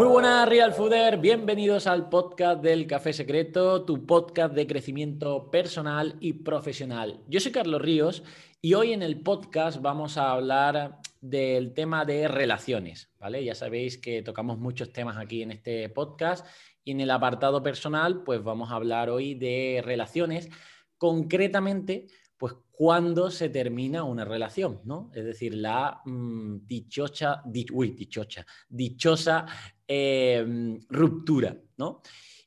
Muy buenas, Real Fooder. Bienvenidos al podcast del Café Secreto, tu podcast de crecimiento personal y profesional. Yo soy Carlos Ríos y hoy en el podcast vamos a hablar del tema de relaciones, ¿vale? Ya sabéis que tocamos muchos temas aquí en este podcast y en el apartado personal, pues vamos a hablar hoy de relaciones, concretamente, cuándo se termina una relación, ¿no? Es decir, la mm, dichosa, uy, dichosa, dichosa em, ruptura, ¿no?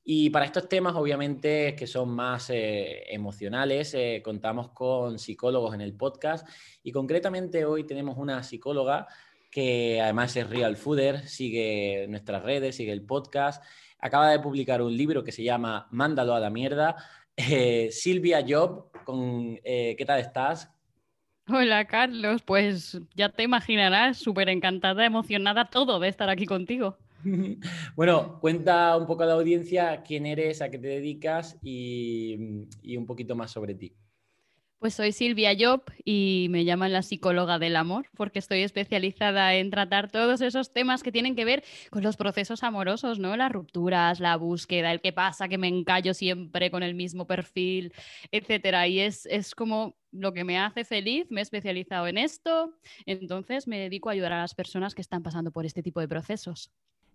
Y para estos temas, obviamente, que son más eh, emocionales, eh, contamos con psicólogos en el podcast y concretamente hoy tenemos una psicóloga que además es real fooder, sigue nuestras redes, sigue el podcast, acaba de publicar un libro que se llama Mándalo a la mierda. Eh, Silvia Job, con, ¿qué tal estás? Hola Carlos, pues ya te imaginarás, súper encantada, emocionada todo de estar aquí contigo. Bueno, cuenta un poco a la audiencia quién eres, a qué te dedicas y, un poquito más sobre ti. Pues soy Silvia Job y me llaman la psicóloga del amor porque estoy especializada en tratar todos esos temas que tienen que ver con los procesos amorosos, ¿no? Las rupturas, la búsqueda, el qué pasa, que me encallo siempre con el mismo perfil, etcétera. Y es, es como lo que me hace feliz, me he especializado en esto, entonces me dedico a ayudar a las personas que están pasando por este tipo de procesos.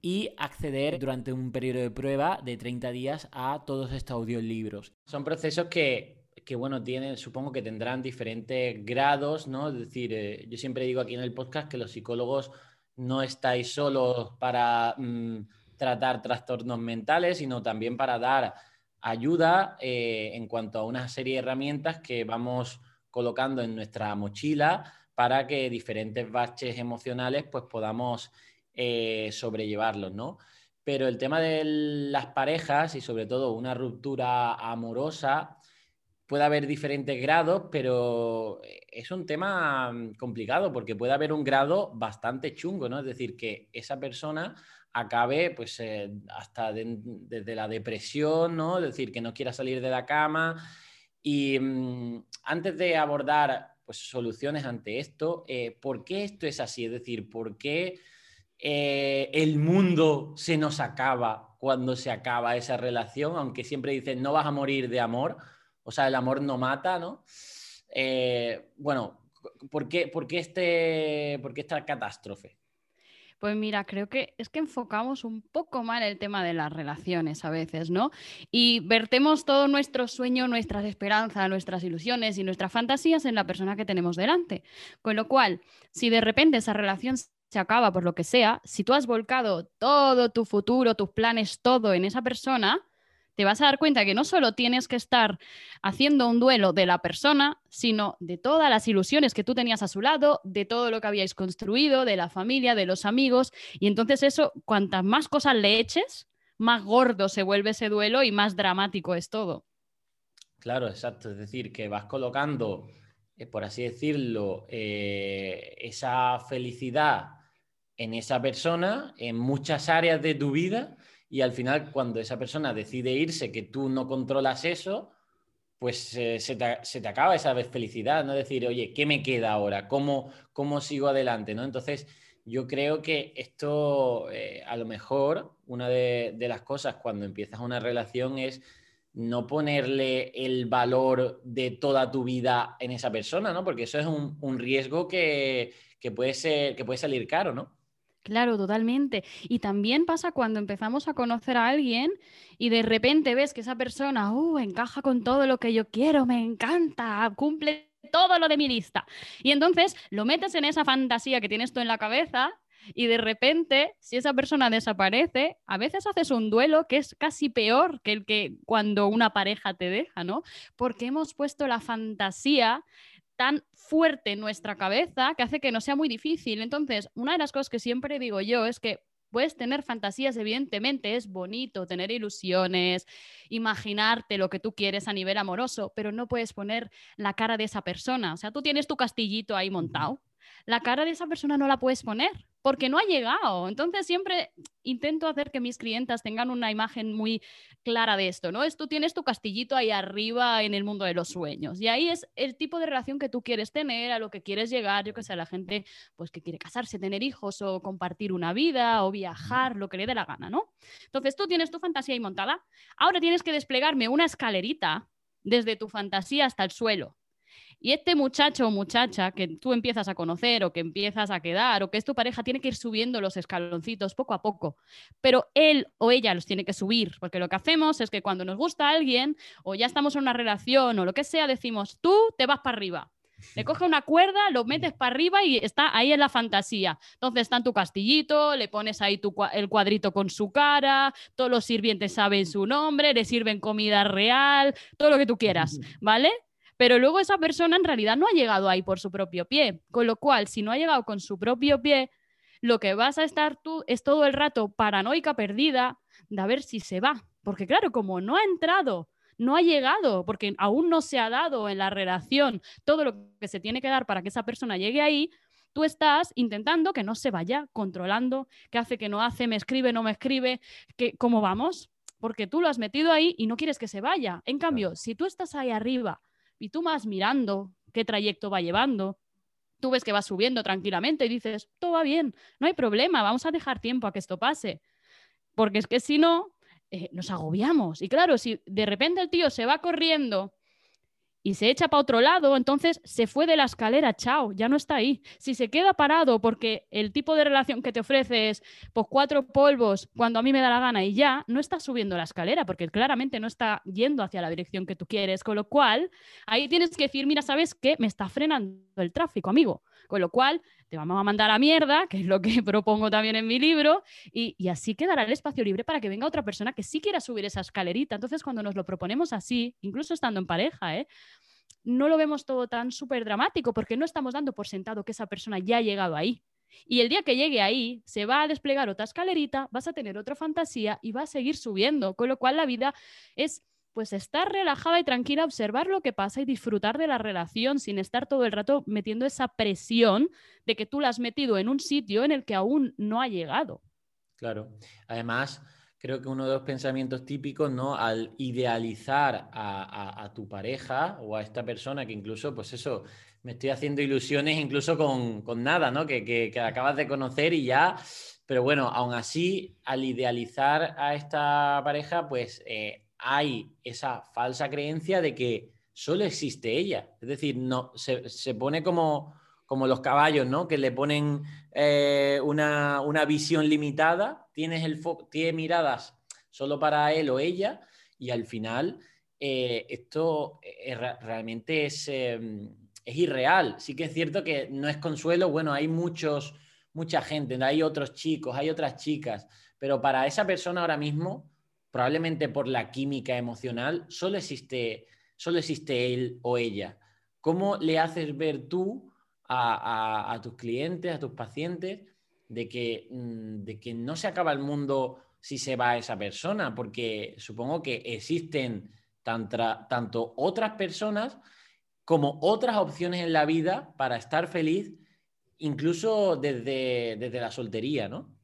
y acceder durante un periodo de prueba de 30 días a todos estos audiolibros. Son procesos que, bueno, tienen, supongo que tendrán diferentes grados, ¿no? Es decir, eh, yo siempre digo aquí en el podcast que los psicólogos no estáis solos para mm, tratar trastornos mentales, sino también para dar ayuda eh, en cuanto a una serie de herramientas que vamos colocando en nuestra mochila para que diferentes baches emocionales pues podamos eh, sobrellevarlos, ¿no? Pero el tema de las parejas y sobre todo una ruptura amorosa, puede haber diferentes grados, pero es un tema mm, complicado porque puede haber un grado bastante chungo, ¿no? Es decir, que esa persona acabe pues eh, hasta desde la depresión, ¿no? Es decir, que no quiera salir de la cama. Y mm, antes de abordar pues, soluciones ante esto, eh, ¿por qué esto es así? Es decir, ¿por qué eh, el mundo se nos acaba cuando se acaba esa relación, aunque siempre dicen no vas a morir de amor, o sea, el amor no mata, ¿no? Eh, bueno, ¿por qué, este, ¿por qué esta catástrofe? Pues mira, creo que es que enfocamos un poco mal el tema de las relaciones a veces, ¿no? Y vertemos todo nuestro sueño, nuestras esperanzas, nuestras ilusiones y nuestras fantasías en la persona que tenemos delante. Con lo cual, si de repente esa relación se acaba por lo que sea, si tú has volcado todo tu futuro, tus planes, todo en esa persona, te vas a dar cuenta que no solo tienes que estar haciendo un duelo de la persona, sino de todas las ilusiones que tú tenías a su lado, de todo lo que habíais construido, de la familia, de los amigos. Y entonces eso, cuantas más cosas le eches, más gordo se vuelve ese duelo y más dramático es todo. Claro, exacto. Es decir, que vas colocando, eh, por así decirlo, eh, esa felicidad en esa persona, en muchas áreas de tu vida, y al final cuando esa persona decide irse, que tú no controlas eso, pues eh, se, te, acaba esa felicidad, ¿no? Decir, oye, ¿qué me queda ahora? ¿Cómo, cómo sigo adelante? ¿no? Entonces, yo creo que esto, eh, a lo mejor, una de, las cosas cuando empiezas una relación es no ponerle el valor de toda tu vida en esa persona, ¿no? Porque eso es un, riesgo que, puede ser, que puede salir caro, ¿no? Claro, totalmente. Y también pasa cuando empezamos a conocer a alguien y de repente ves que esa persona, uh, encaja con todo lo que yo quiero, me encanta, cumple todo lo de mi lista. Y entonces lo metes en esa fantasía que tienes tú en la cabeza y de repente, si esa persona desaparece, a veces haces un duelo que es casi peor que el que cuando una pareja te deja, ¿no? Porque hemos puesto la fantasía tan fuerte en nuestra cabeza que hace que no sea muy difícil. Entonces, una de las cosas que siempre digo yo es que Puedes tener fantasías, evidentemente, es bonito tener ilusiones, imaginarte lo que tú quieres a nivel amoroso, pero no puedes poner la cara de esa persona. O sea, tú tienes tu castillito ahí montado, la cara de esa persona no la puedes poner porque no ha llegado. Entonces siempre intento hacer que mis clientas tengan una imagen muy clara de esto, ¿no? Es tú tienes tu castillito ahí arriba en el mundo de los sueños y ahí es el tipo de relación que tú quieres tener, a lo que quieres llegar, yo que sé, la gente pues que quiere casarse, tener hijos o compartir una vida o viajar, lo que le dé la gana, ¿no? Entonces tú tienes tu fantasía ahí montada, ahora tienes que desplegarme una escalerita desde tu fantasía hasta el suelo. Y este muchacho o muchacha que tú empiezas a conocer o que empiezas a quedar o que es tu pareja tiene que ir subiendo los escaloncitos poco a poco, pero él o ella los tiene que subir, porque lo que hacemos es que cuando nos gusta alguien o ya estamos en una relación o lo que sea, decimos, tú te vas para arriba. Le coge una cuerda, lo metes para arriba y está ahí en la fantasía. Entonces está en tu castillito, le pones ahí tu, el cuadrito con su cara, todos los sirvientes saben su nombre, le sirven comida real, todo lo que tú quieras, ¿vale? Pero luego esa persona en realidad no ha llegado ahí por su propio pie. Con lo cual, si no ha llegado con su propio pie, lo que vas a estar tú es todo el rato paranoica, perdida, de a ver si se va. Porque claro, como no ha entrado, no ha llegado, porque aún no se ha dado en la relación todo lo que se tiene que dar para que esa persona llegue ahí, tú estás intentando que no se vaya, controlando, qué hace, que no hace, me escribe, no me escribe, que, ¿cómo vamos? Porque tú lo has metido ahí y no quieres que se vaya. En cambio, si tú estás ahí arriba, y tú vas mirando qué trayecto va llevando. Tú ves que va subiendo tranquilamente y dices, todo va bien, no hay problema, vamos a dejar tiempo a que esto pase. Porque es que si no, eh, nos agobiamos. Y claro, si de repente el tío se va corriendo y se echa para otro lado, entonces se fue de la escalera, chao, ya no está ahí. Si se queda parado porque el tipo de relación que te ofrece es pues cuatro polvos cuando a mí me da la gana y ya, no está subiendo la escalera porque claramente no está yendo hacia la dirección que tú quieres, con lo cual ahí tienes que decir, mira, ¿sabes qué? Me está frenando el tráfico, amigo. Con lo cual, te vamos a mandar a mierda, que es lo que propongo también en mi libro, y, así quedará el espacio libre para que venga otra persona que sí quiera subir esa escalerita. Entonces, cuando nos lo proponemos así, incluso estando en pareja, ¿eh? no lo vemos todo tan súper dramático porque no estamos dando por sentado que esa persona ya ha llegado ahí. Y el día que llegue ahí, se va a desplegar otra escalerita, vas a tener otra fantasía y va a seguir subiendo, con lo cual la vida es pues estar relajada y tranquila, observar lo que pasa y disfrutar de la relación sin estar todo el rato metiendo esa presión de que tú la has metido en un sitio en el que aún no ha llegado. Claro. Además, creo que uno de los pensamientos típicos, ¿no? Al idealizar a, tu pareja o a esta persona que incluso, pues eso, me estoy haciendo ilusiones incluso con, nada, ¿no? Que, acabas de conocer y ya, pero bueno, aún así, al idealizar a esta pareja, pues eh, hay esa falsa creencia de que solo existe ella. Es decir, no, se, pone como, como los caballos, ¿no? Que le ponen eh, una, visión limitada, tienes, el tienes miradas solo para él o ella y al final eh, esto eh, realmente es, em, es, irreal. Sí que es cierto que no es consuelo, bueno, hay muchos, mucha gente, hay otros chicos, hay otras chicas, pero para esa persona ahora mismo probablemente por la química emocional, solo existe, solo existe él o ella. ¿Cómo le haces ver tú a, tus clientes, a tus pacientes, de que, mm, de que no se acaba el mundo si se va esa persona? Porque supongo que existen tanto otras personas como otras opciones en la vida para estar feliz, incluso desde, desde la soltería, ¿no?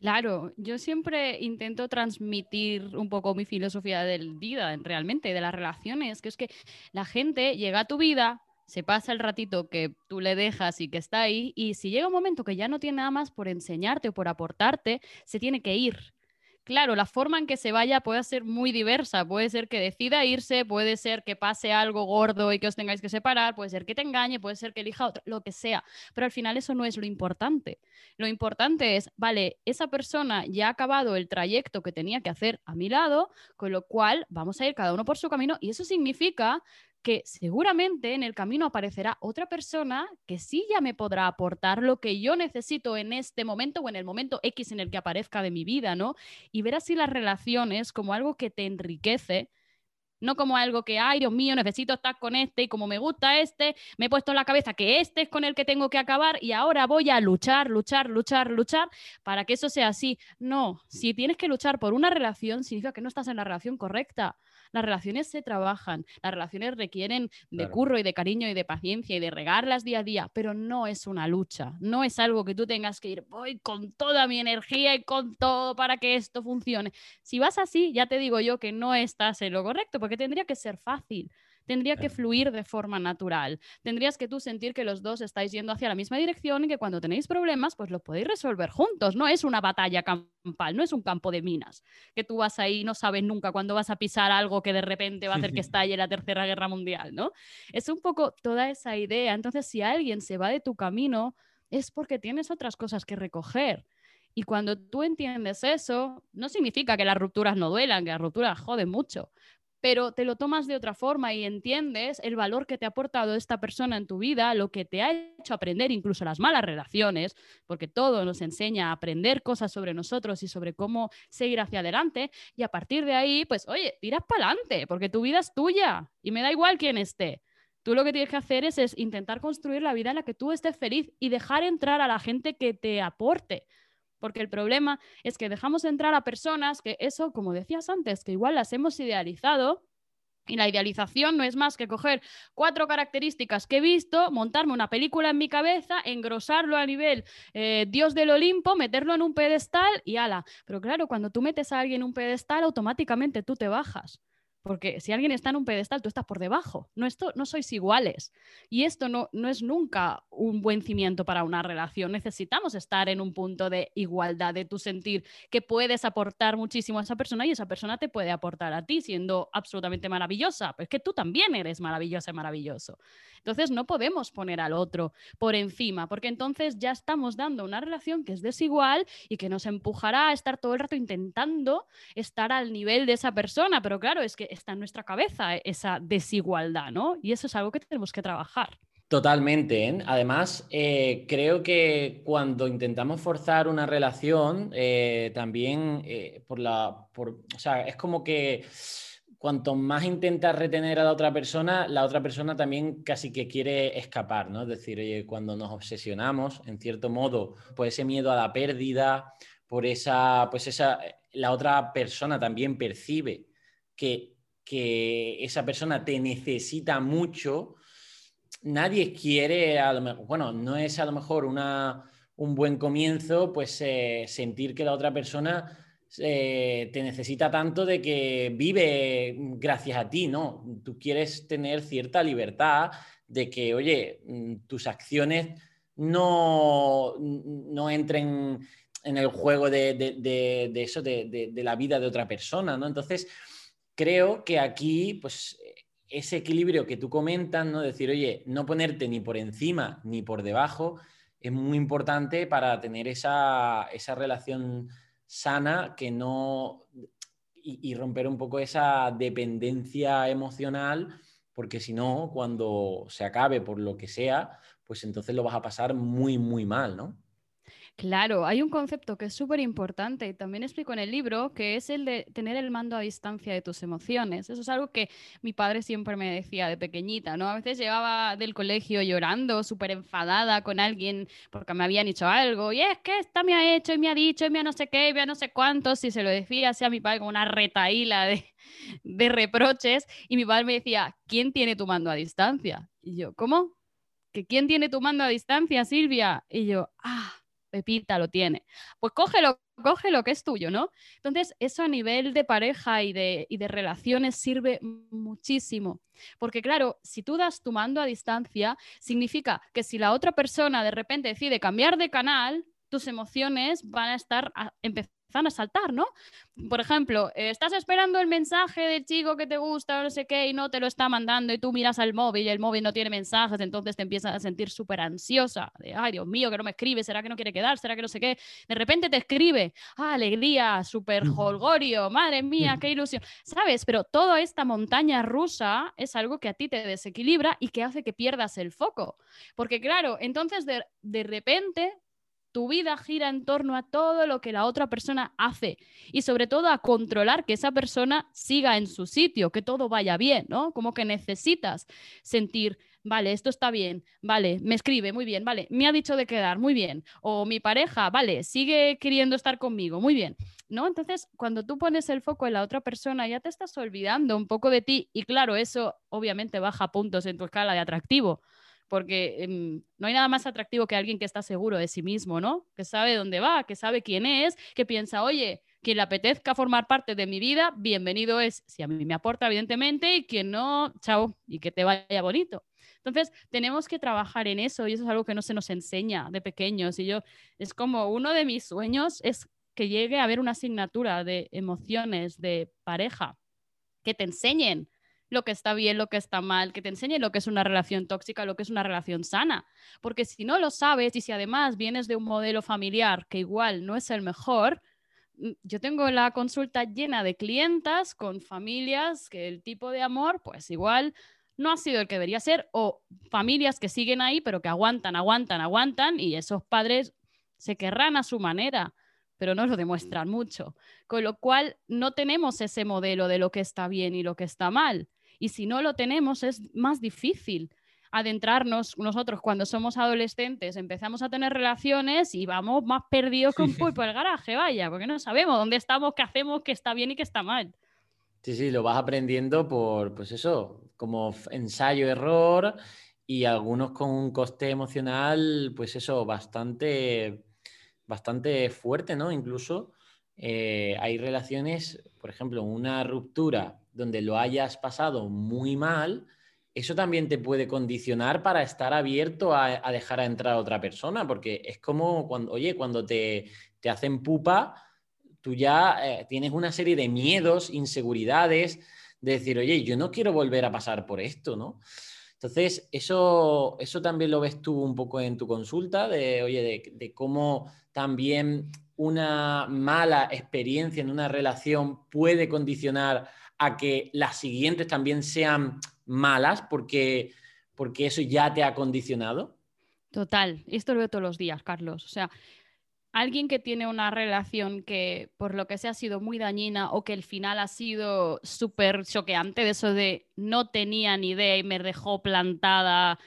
Claro, yo siempre intento transmitir un poco mi filosofía del vida, realmente, de las relaciones, que es que la gente llega a tu vida, se pasa el ratito que tú le dejas y que está ahí, y si llega un momento que ya no tiene nada más por enseñarte o por aportarte, se tiene que ir claro, la forma en que se vaya puede ser muy diversa. Puede ser que decida irse, puede ser que pase algo gordo y que os tengáis que separar, puede ser que te engañe, puede ser que elija otro, lo que sea. Pero al final eso no es lo importante. Lo importante es, vale, esa persona ya ha acabado el trayecto que tenía que hacer a mi lado, con lo cual vamos a ir cada uno por su camino y eso significa que seguramente en el camino aparecerá otra persona que sí ya me podrá aportar lo que yo necesito en este momento o en el momento X en el que aparezca de mi vida, ¿no? Y ver así las relaciones como algo que te enriquece no como algo que, ay, Dios mío, necesito estar con este y como me gusta este, me he puesto en la cabeza que este es con el que tengo que acabar y ahora voy a luchar, luchar, luchar, luchar para que eso sea así. No, si tienes que luchar por una relación, significa que no estás en la relación correcta. Las relaciones se trabajan, las relaciones requieren de curro y de cariño y de paciencia y de regarlas día a día, pero no es una lucha, no es algo que tú tengas que ir, voy con toda mi energía y con todo para que esto funcione. Si vas así, ya te digo yo que no estás en lo correcto, porque tendría que ser fácil tendría que fluir de forma natural. Tendrías que tú sentir que los dos estáis yendo hacia la misma dirección y que cuando tenéis problemas, pues lo podéis resolver juntos. No es una batalla campal, no es un campo de minas, que tú vas ahí y no sabes nunca cuándo vas a pisar algo que de repente va a hacer que estalle la Tercera Guerra Mundial, ¿no? Es un poco toda esa idea. Entonces, si alguien se va de tu camino, es porque tienes otras cosas que recoger. Y cuando tú entiendes eso, no significa que las rupturas no duelan, que las rupturas joden mucho, pero te lo tomas de otra forma y entiendes el valor que te ha aportado esta persona en tu vida, lo que te ha hecho aprender incluso las malas relaciones, porque todo nos enseña a aprender cosas sobre nosotros y sobre cómo seguir hacia adelante, y a partir de ahí, pues oye, tiras para adelante, porque tu vida es tuya y me da igual quién esté. Tú lo que tienes que hacer es, es intentar construir la vida en la que tú estés feliz y dejar entrar a la gente que te aporte porque el problema es que dejamos entrar a personas que eso, como decías antes, que igual las hemos idealizado y la idealización no es más que coger cuatro características que he visto, montarme una película en mi cabeza, engrosarlo a nivel eh, Dios del Olimpo, meterlo en un pedestal y ala. Pero claro, cuando tú metes a alguien en un pedestal, automáticamente tú te bajas. Porque si alguien está en un pedestal, tú estás por debajo. No, esto, no sois iguales. Y esto no, no es nunca un buen cimiento para una relación. Necesitamos estar en un punto de igualdad, de tu sentir que puedes aportar muchísimo a esa persona y esa persona te puede aportar a ti siendo absolutamente maravillosa. Pues que tú también eres maravillosa y maravilloso. Entonces no podemos poner al otro por encima, porque entonces ya estamos dando una relación que es desigual y que nos empujará a estar todo el rato intentando estar al nivel de esa persona. Pero claro, es que está en nuestra cabeza esa desigualdad, ¿no? Y eso es algo que tenemos que trabajar. Totalmente. ¿eh? Además, eh, creo que cuando intentamos forzar una relación, eh, también por la. O sea, es como que cuanto más intentas retener a la otra persona, la otra persona también casi que quiere escapar, ¿no? Es decir, cuando nos obsesionamos, en cierto modo, por ese miedo a la pérdida, por esa, pues esa, la otra persona también percibe que, que esa persona te necesita mucho, nadie quiere, bueno, no es a lo mejor una, un buen comienzo, pues eh, sentir que la otra persona eh, te necesita tanto de que vive gracias a ti, ¿no? Tú quieres tener cierta libertad de que, oye, mm, tus acciones no, no entren en el juego de, eso, de, la vida de otra persona, ¿no? Entonces, creo que aquí, pues, ese equilibrio que tú comentas, ¿no? Decir, oye, no ponerte ni por encima ni por debajo, es muy importante para tener esa, esa relación sana que no y, romper un poco esa dependencia emocional, porque si no, cuando se acabe por lo que sea, pues entonces lo vas a pasar muy, muy mal, ¿no? Claro, hay un concepto que es súper importante y también explico en el libro, que es el de tener el mando a distancia de tus emociones. Eso es algo que mi padre siempre me decía de pequeñita, ¿no? A veces llegaba del colegio llorando, súper enfadada con alguien porque me habían hecho algo, y es que esta me ha hecho y me ha dicho y me ha no sé qué y me ha no sé cuántos, y se lo decía así a mi padre como una retaíla de, de reproches, y mi padre me decía, ¿quién tiene tu mando a distancia? Y yo, ¿cómo? ¿Que quién tiene tu mando a distancia, Silvia? Y yo, ah Pepita lo tiene. Pues cógelo, cógelo que es tuyo, ¿no? Entonces, eso a nivel de pareja y de, y de relaciones sirve muchísimo. Porque claro, si tú das tu mando a distancia, significa que si la otra persona de repente decide cambiar de canal, tus emociones van a estar empezando van a saltar, ¿no? Por ejemplo, estás esperando el mensaje del chico que te gusta, no sé qué, y no te lo está mandando, y tú miras al móvil y el móvil no tiene mensajes, entonces te empiezas a sentir súper ansiosa, de, ay, Dios mío, que no me escribe, ¿será que no quiere quedar? ¿Será que no sé qué? De repente te escribe, ah, alegría, súper holgorio, madre mía, qué ilusión, ¿sabes? Pero toda esta montaña rusa es algo que a ti te desequilibra y que hace que pierdas el foco, porque claro, entonces de, de repente tu vida gira en torno a todo lo que la otra persona hace y sobre todo a controlar que esa persona siga en su sitio, que todo vaya bien, ¿no? Como que necesitas sentir, vale, esto está bien, vale, me escribe, muy bien, vale, me ha dicho de quedar, muy bien, o mi pareja, vale, sigue queriendo estar conmigo, muy bien, ¿no? Entonces, cuando tú pones el foco en la otra persona, ya te estás olvidando un poco de ti y claro, eso obviamente baja puntos en tu escala de atractivo porque em, no hay nada más atractivo que alguien que está seguro de sí mismo, ¿no? Que sabe dónde va, que sabe quién es, que piensa, oye, quien le apetezca formar parte de mi vida, bienvenido es, si a mí me aporta, evidentemente, y quien no, chao, y que te vaya bonito. Entonces, tenemos que trabajar en eso y eso es algo que no se nos enseña de pequeños. Y yo, es como uno de mis sueños es que llegue a haber una asignatura de emociones de pareja, que te enseñen lo que está bien, lo que está mal, que te enseñe lo que es una relación tóxica, lo que es una relación sana. Porque si no lo sabes y si además vienes de un modelo familiar que igual no es el mejor, mm, yo tengo la consulta llena de clientas con familias que el tipo de amor, pues igual no ha sido el que debería ser, o familias que siguen ahí, pero que aguantan, aguantan, aguantan, y esos padres se querrán a su manera, pero no lo demuestran mucho. Con lo cual, no tenemos ese modelo de lo que está bien y lo que está mal. Y si no lo tenemos, es más difícil adentrarnos nosotros cuando somos adolescentes, empezamos a tener relaciones y vamos más perdidos con pulpo el garaje, vaya, porque no sabemos dónde estamos, qué hacemos, qué está bien y qué está mal. Sí, sí, lo vas aprendiendo por, pues eso, como ensayo-error y algunos con un coste emocional, pues eso, bastante, bastante fuerte, ¿no? Incluso eh, hay relaciones, por ejemplo, una ruptura donde lo hayas pasado muy mal, eso también te puede condicionar para estar abierto a, dejar entrar a otra persona, porque es como cuando, oye, cuando te, hacen pupa, tú ya eh, tienes una serie de miedos, inseguridades, de decir, oye, yo no quiero volver a pasar por esto, ¿no? Entonces, eso, eso también lo ves tú un poco en tu consulta, de, oye, de cómo también una mala experiencia en una relación puede condicionar a que las siguientes también sean malas porque, porque eso ya te ha condicionado? Total, esto lo veo todos los días, Carlos. O sea, alguien que tiene una relación que por lo que sea ha sido muy dañina o que el final ha sido súper choqueante, de eso de no tenía ni idea y me dejó plantada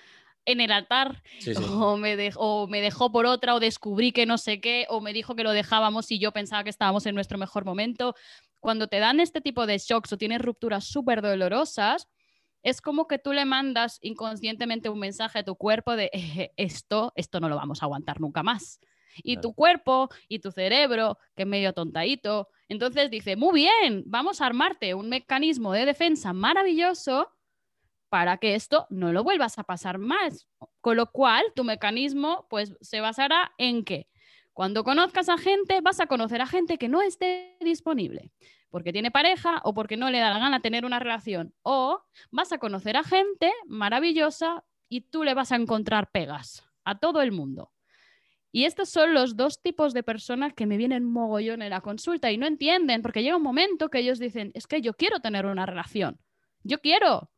en el altar, O, me o, me dejó por otra, o descubrí que no sé qué, o me dijo que lo dejábamos y yo pensaba que estábamos en nuestro mejor momento. Cuando te dan este tipo de shocks o tienes rupturas súper dolorosas, es como que tú le mandas inconscientemente un mensaje a tu cuerpo de esto, esto no lo vamos a aguantar nunca más. Y tu cuerpo y tu cerebro, que es medio tontadito, entonces dice, muy bien, vamos a armarte un mecanismo de defensa maravilloso para que esto no lo vuelvas a pasar más. Con lo cual, tu mecanismo pues se basará en que cuando conozcas a gente, vas a conocer a gente que no esté disponible, porque tiene pareja o porque no le da la gana tener una relación. O vas a conocer a gente maravillosa y tú le vas a encontrar pegas a todo el mundo. Y estos son los dos tipos de personas que me vienen mogollón en la consulta y no entienden, porque llega un momento que ellos dicen, es que yo quiero tener una relación. Yo quiero,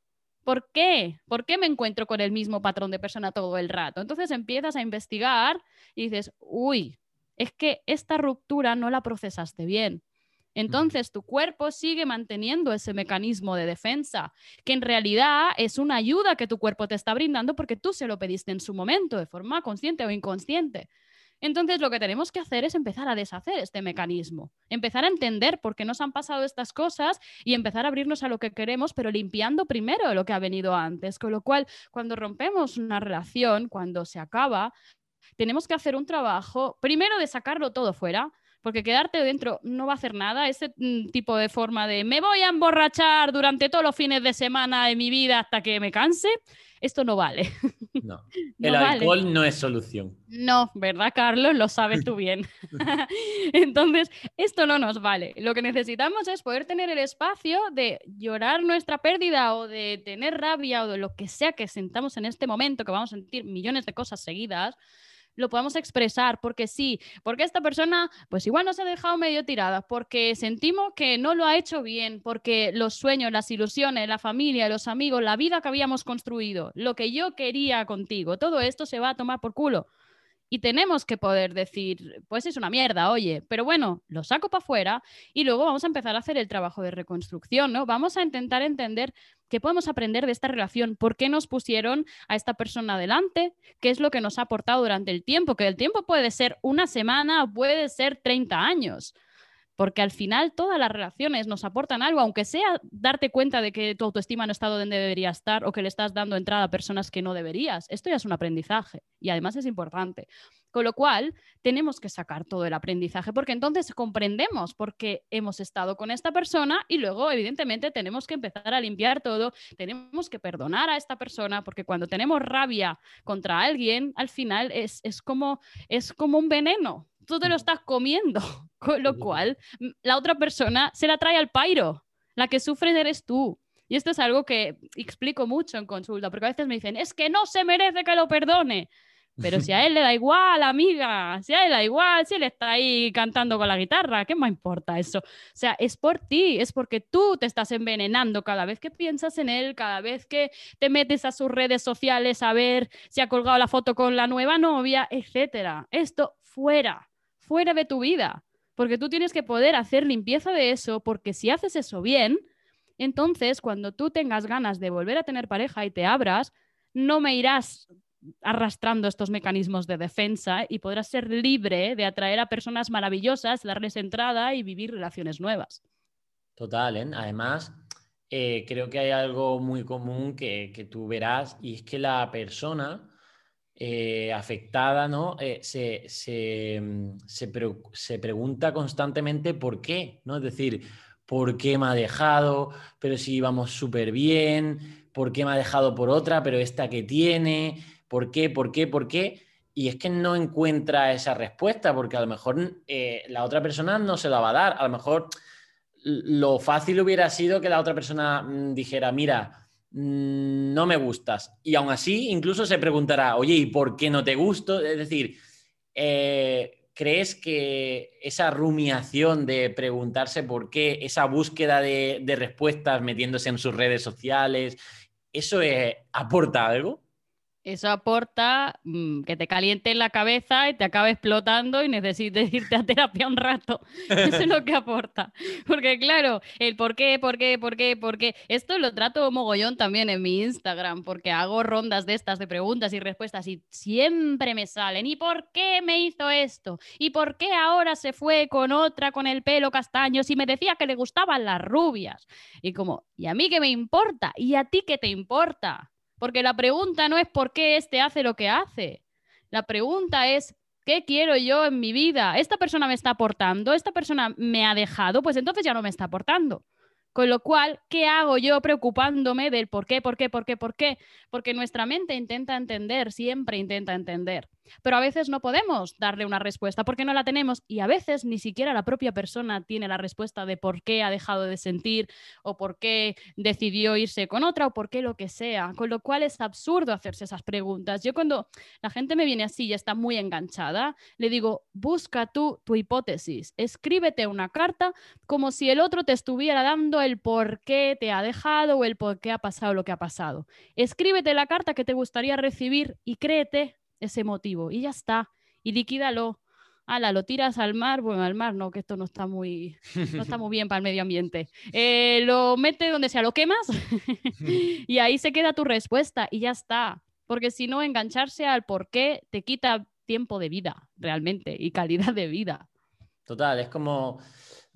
¿Por qué? ¿Por qué me encuentro con el mismo patrón de persona todo el rato? Entonces empiezas a investigar y dices, uy, es que esta ruptura no la procesaste bien. Entonces tu cuerpo sigue manteniendo ese mecanismo de defensa, que en realidad es una ayuda que tu cuerpo te está brindando porque tú se lo pediste en su momento, de forma consciente o inconsciente. Entonces lo que tenemos que hacer es empezar a deshacer este mecanismo, empezar a entender por qué nos han pasado estas cosas y empezar a abrirnos a lo que queremos, pero limpiando primero lo que ha venido antes. Con lo cual, cuando rompemos una relación, cuando se acaba, tenemos que hacer un trabajo primero de sacarlo todo fuera, porque quedarte dentro no va a hacer nada. Ese mm, tipo de forma de me voy a emborrachar durante todos los fines de semana de mi vida hasta que me canse, esto no vale. No, el alcohol no es solución. No, ¿verdad, Carlos? Lo sabes tú bien. Entonces, esto no nos vale. Lo que necesitamos es poder tener el espacio de llorar nuestra pérdida o de tener rabia o de lo que sea que sentamos en este momento, que vamos a sentir millones de cosas seguidas lo podamos expresar, porque sí, porque esta persona pues igual nos ha dejado medio tirada, porque sentimos que no lo ha hecho bien, porque los sueños, las ilusiones, la familia, los amigos, la vida que habíamos construido, lo que yo quería contigo, todo esto se va a tomar por culo. Y tenemos que poder decir, pues es una mierda, oye, pero bueno, lo saco para afuera y luego vamos a empezar a hacer el trabajo de reconstrucción, ¿no? Vamos a intentar entender qué podemos aprender de esta relación, por qué nos pusieron a esta persona adelante, qué es lo que nos ha aportado durante el tiempo, que el tiempo puede ser una semana puede ser 30 años porque al final todas las relaciones nos aportan algo, aunque sea darte cuenta de que tu autoestima no está donde debería estar o que le estás dando entrada a personas que no deberías. Esto ya es un aprendizaje y además es importante. Con lo cual, tenemos que sacar todo el aprendizaje porque entonces comprendemos por qué hemos estado con esta persona y luego, evidentemente, tenemos que empezar a limpiar todo, tenemos que perdonar a esta persona porque cuando tenemos rabia contra alguien, al final es, es como, es como un veneno tú te lo estás comiendo, con lo cual la otra persona se la trae al pairo, la que sufre eres tú. Y esto es algo que explico mucho en consulta, porque a veces me dicen, es que no se merece que lo perdone. Pero si a él le da igual, amiga, si a él le da igual, si él está ahí cantando con la guitarra, ¿qué me importa eso? O sea, es por ti, es porque tú te estás envenenando cada vez que piensas en él, cada vez que te metes a sus redes sociales a ver si ha colgado la foto con la nueva novia, etcétera. Esto fuera fuera de tu vida, porque tú tienes que poder hacer limpieza de eso, porque si haces eso bien, entonces cuando tú tengas ganas de volver a tener pareja y te abras, no me irás arrastrando estos mecanismos de defensa y podrás ser libre de atraer a personas maravillosas, darles entrada y vivir relaciones nuevas. Total, ¿eh? además eh, creo que hay algo muy común que, que tú verás y es que la persona eh, afectada, ¿no? Eh, se, mm, se, pregunta constantemente por qué, ¿no? Es decir, ¿por qué me ha dejado? Pero si íbamos súper bien, ¿por qué me ha dejado por otra? Pero esta que tiene, ¿por qué? ¿Por qué? ¿Por qué? Y es que no encuentra esa respuesta, porque a lo mejor eh, la otra persona no se la va a dar. A lo mejor lo fácil hubiera sido que la otra persona mm, dijera, mira, Mm, no me gustas. Y aún así, incluso se preguntará, oye, ¿y por qué no te gusto? Es decir, eh, ¿crees que esa rumiación de preguntarse por qué, esa búsqueda de, respuestas metiéndose en sus redes sociales, eso aporta algo? Eso aporta mm, que te caliente la cabeza y te acabe explotando y necesites irte a terapia un rato. Eso es lo que aporta. Porque claro, el por qué, por qué, por qué, por qué. Esto lo trato mogollón también en mi Instagram, porque hago rondas de estas de preguntas y respuestas y siempre me salen. ¿Y por qué me hizo esto? ¿Y por qué ahora se fue con otra con el pelo castaño si me decía que le gustaban las rubias? Y como, ¿y a mí qué me importa? ¿Y a ti qué te importa? Porque la pregunta no es por qué este hace lo que hace. La pregunta es, ¿qué quiero yo en mi vida? ¿Esta persona me está aportando? ¿Esta persona me ha dejado? Pues entonces ya no me está aportando. Con lo cual, ¿qué hago yo preocupándome del por qué, por qué, por qué, por qué? Porque nuestra mente intenta entender, siempre intenta entender pero a veces no podemos darle una respuesta porque no la tenemos y a veces ni siquiera la propia persona tiene la respuesta de por qué ha dejado de sentir o por qué decidió irse con otra o por qué lo que sea, con lo cual es absurdo hacerse esas preguntas. Yo cuando la gente me viene así y está muy enganchada, le digo, busca tú tu hipótesis, escríbete una carta como si el otro te estuviera dando el por qué te ha dejado o el por qué ha pasado lo que ha pasado. Escríbete la carta que te gustaría recibir y créete ese motivo y ya está. Y liquídalo. Ala, lo tiras al mar, bueno, al mar no, que esto no está muy, no está muy bien para el medio ambiente. Eh, lo mete donde sea, lo quemas y ahí se queda tu respuesta y ya está. Porque si no, engancharse al por qué te quita tiempo de vida, realmente, y calidad de vida. Total, es como,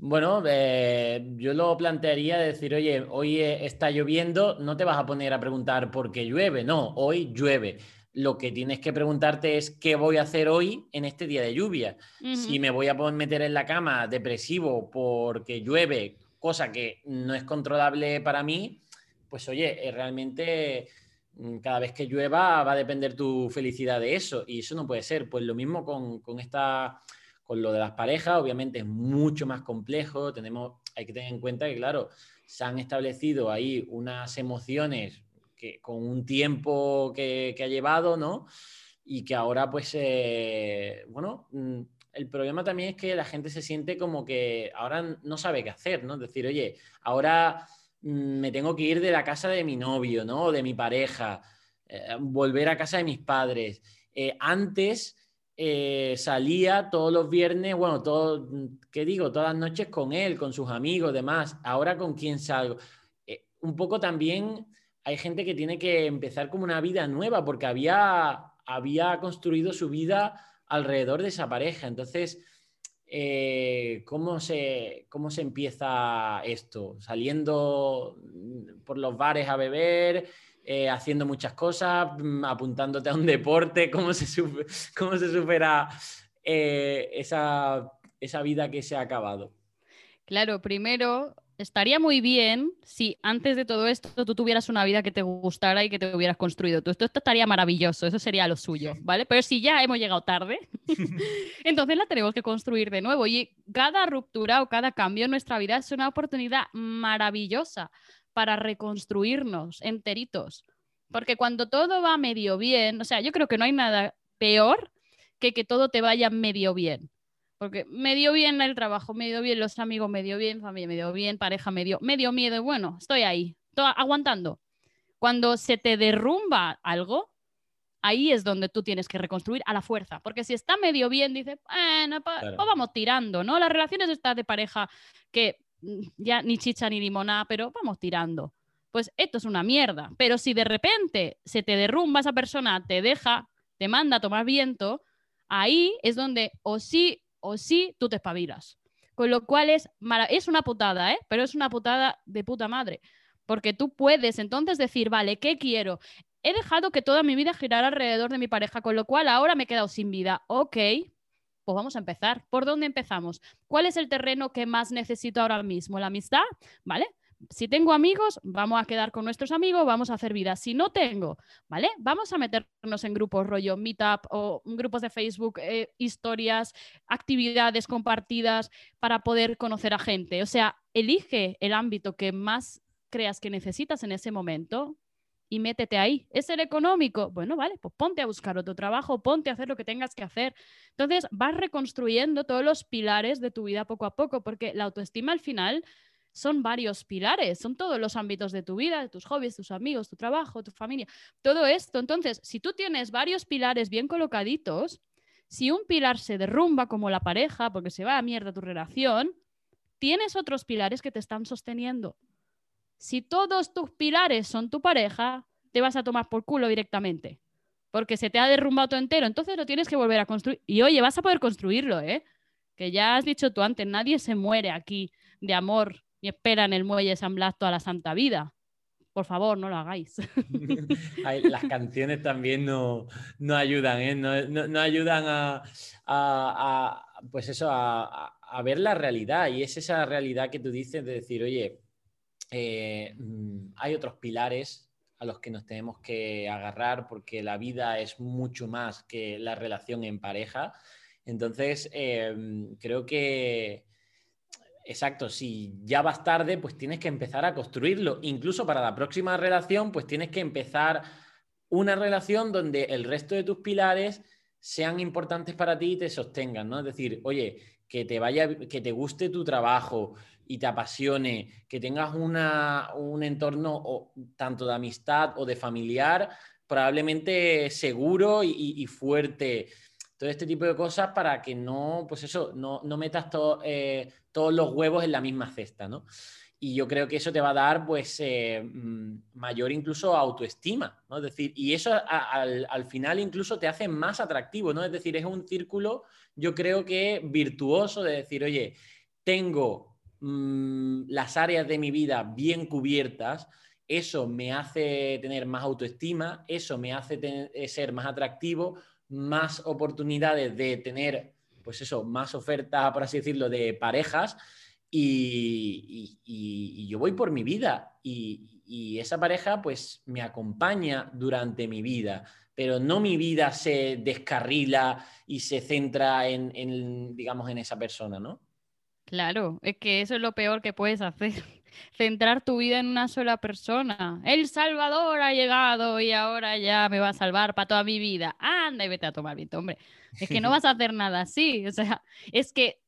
bueno, eh, yo lo plantearía decir, oye, hoy está lloviendo, no te vas a poner a preguntar por qué llueve, no, hoy llueve lo que tienes que preguntarte es qué voy a hacer hoy en este día de lluvia. Si me voy a meter en la cama depresivo porque llueve, cosa que no es controlable para mí, pues oye, eh, realmente mm, cada vez que llueva va a depender tu felicidad de eso y eso no puede ser. Pues lo mismo con, con esta con lo de las parejas, obviamente es mucho más complejo, tenemos, hay que tener en cuenta que, claro, se han establecido ahí unas emociones que, con un tiempo que, ha llevado, ¿no? Y que ahora, pues, eh, bueno, mm, el problema también es que la gente se siente como que ahora no sabe qué hacer, ¿no? Decir, oye, ahora mm, me tengo que ir de la casa de mi novio, ¿no? de mi pareja, eh, volver a casa de mis padres. Eh, antes eh, salía todos los viernes, bueno, todo, ¿qué digo? Todas las noches con él, con sus amigos, demás. Ahora con quién salgo. Eh, un poco también hay gente que tiene que empezar como una vida nueva porque había, había construido su vida alrededor de esa pareja. Entonces, eh, ¿cómo, se, ¿cómo se empieza esto? Saliendo por los bares a beber, eh, haciendo muchas cosas, mm, apuntándote a un deporte, cómo se, cómo se supera eh, esa, esa vida que se ha acabado. Claro, primero estaría muy bien si antes de todo esto tú tuvieras una vida que te gustara y que te hubieras construido tú. Esto, esto estaría maravilloso, eso sería lo suyo, ¿vale? Pero si ya hemos llegado tarde, entonces la tenemos que construir de nuevo. Y cada ruptura o cada cambio en nuestra vida es una oportunidad maravillosa para reconstruirnos enteritos. Porque cuando todo va medio bien, o sea, yo creo que no hay nada peor que que todo te vaya medio bien. Porque medio bien el trabajo, medio bien los amigos, medio bien familia, medio bien pareja, medio, medio miedo. Bueno, estoy ahí, aguantando. Cuando se te derrumba algo, ahí es donde tú tienes que reconstruir a la fuerza. Porque si está medio bien, dices, bueno, vamos tirando, ¿no? Las relaciones estas de pareja que ya ni chicha ni limonada, pero vamos tirando. Pues esto es una mierda. Pero si de repente se te derrumba esa persona, te deja, te manda a tomar viento, ahí es donde o sí o sí tú te espabilas. Con lo cual es, es una putada, ¿eh? Pero es una putada de puta madre. Porque tú puedes entonces decir, vale, ¿qué quiero? He dejado que toda mi vida girara alrededor de mi pareja, con lo cual ahora me he quedado sin vida. Ok, pues vamos a empezar. ¿Por dónde empezamos? ¿Cuál es el terreno que más necesito ahora mismo? ¿La amistad? ¿Vale? Si tengo amigos, vamos a quedar con nuestros amigos, vamos a hacer vida. Si no tengo, ¿vale? Vamos a meternos en grupos rollo Meetup o grupos de Facebook, eh, historias, actividades compartidas para poder conocer a gente. O sea, elige el ámbito que más creas que necesitas en ese momento y métete ahí. ¿Es el económico? Bueno, vale, pues ponte a buscar otro trabajo, ponte a hacer lo que tengas que hacer. Entonces vas reconstruyendo todos los pilares de tu vida poco a poco, porque la autoestima al final son varios pilares, son todos los ámbitos de tu vida, de tus hobbies, tus amigos, tu trabajo, tu familia, todo esto. Entonces, si tú tienes varios pilares bien colocaditos, si un pilar se derrumba como la pareja, porque se va a mierda tu relación, tienes otros pilares que te están sosteniendo. Si todos tus pilares son tu pareja, te vas a tomar por culo directamente. Porque se te ha derrumbado todo entero. Entonces lo tienes que volver a construir. Y oye, vas a poder construirlo, ¿eh? Que ya has dicho tú antes, nadie se muere aquí de amor y espera en el muelle San Blas toda la santa vida. Por favor, no lo hagáis. Las canciones también no, ayudan, ¿eh? No, ayudan a, pues eso, a ver la realidad. Y es esa realidad que tú dices de decir, oye, eh, mm, hay otros pilares a los que nos tenemos que agarrar porque la vida es mucho más que la relación en pareja. Entonces, eh, creo que, exacto, si ya vas tarde, pues tienes que empezar a construirlo. Incluso para la próxima relación, pues tienes que empezar una relación donde el resto de tus pilares sean importantes para ti y te sostengan, ¿no? Es decir, oye, que te vaya, que te guste tu trabajo, y te apasione, que tengas un entorno tanto de amistad o de familiar probablemente seguro y, fuerte. Todo este tipo de cosas para que no, pues eso, no, metas eh, todos los huevos en la misma cesta, ¿no? Y yo creo que eso te va a dar, pues, eh, mm, mayor incluso autoestima, ¿no? Es decir, y eso al, al, final incluso te hace más atractivo, ¿no? Es decir, es un círculo, yo creo que virtuoso de decir, oye, tengo Mm, las áreas de mi vida bien cubiertas, eso me hace tener más autoestima, eso me hace eh, ser más atractivo, más oportunidades de tener, pues eso, más ofertas, por así decirlo, de parejas. Y, yo voy por mi vida y, esa pareja pues me acompaña durante mi vida, pero no mi vida se descarrila y se centra en, en digamos, en esa persona, ¿no? Claro, es que eso es lo peor que puedes hacer. Centrar tu vida en una sola persona. El Salvador ha llegado y ahora ya me va a salvar para toda mi vida. Anda y vete a tomar mi hombre. Es que no vas a hacer nada así. O sea, es que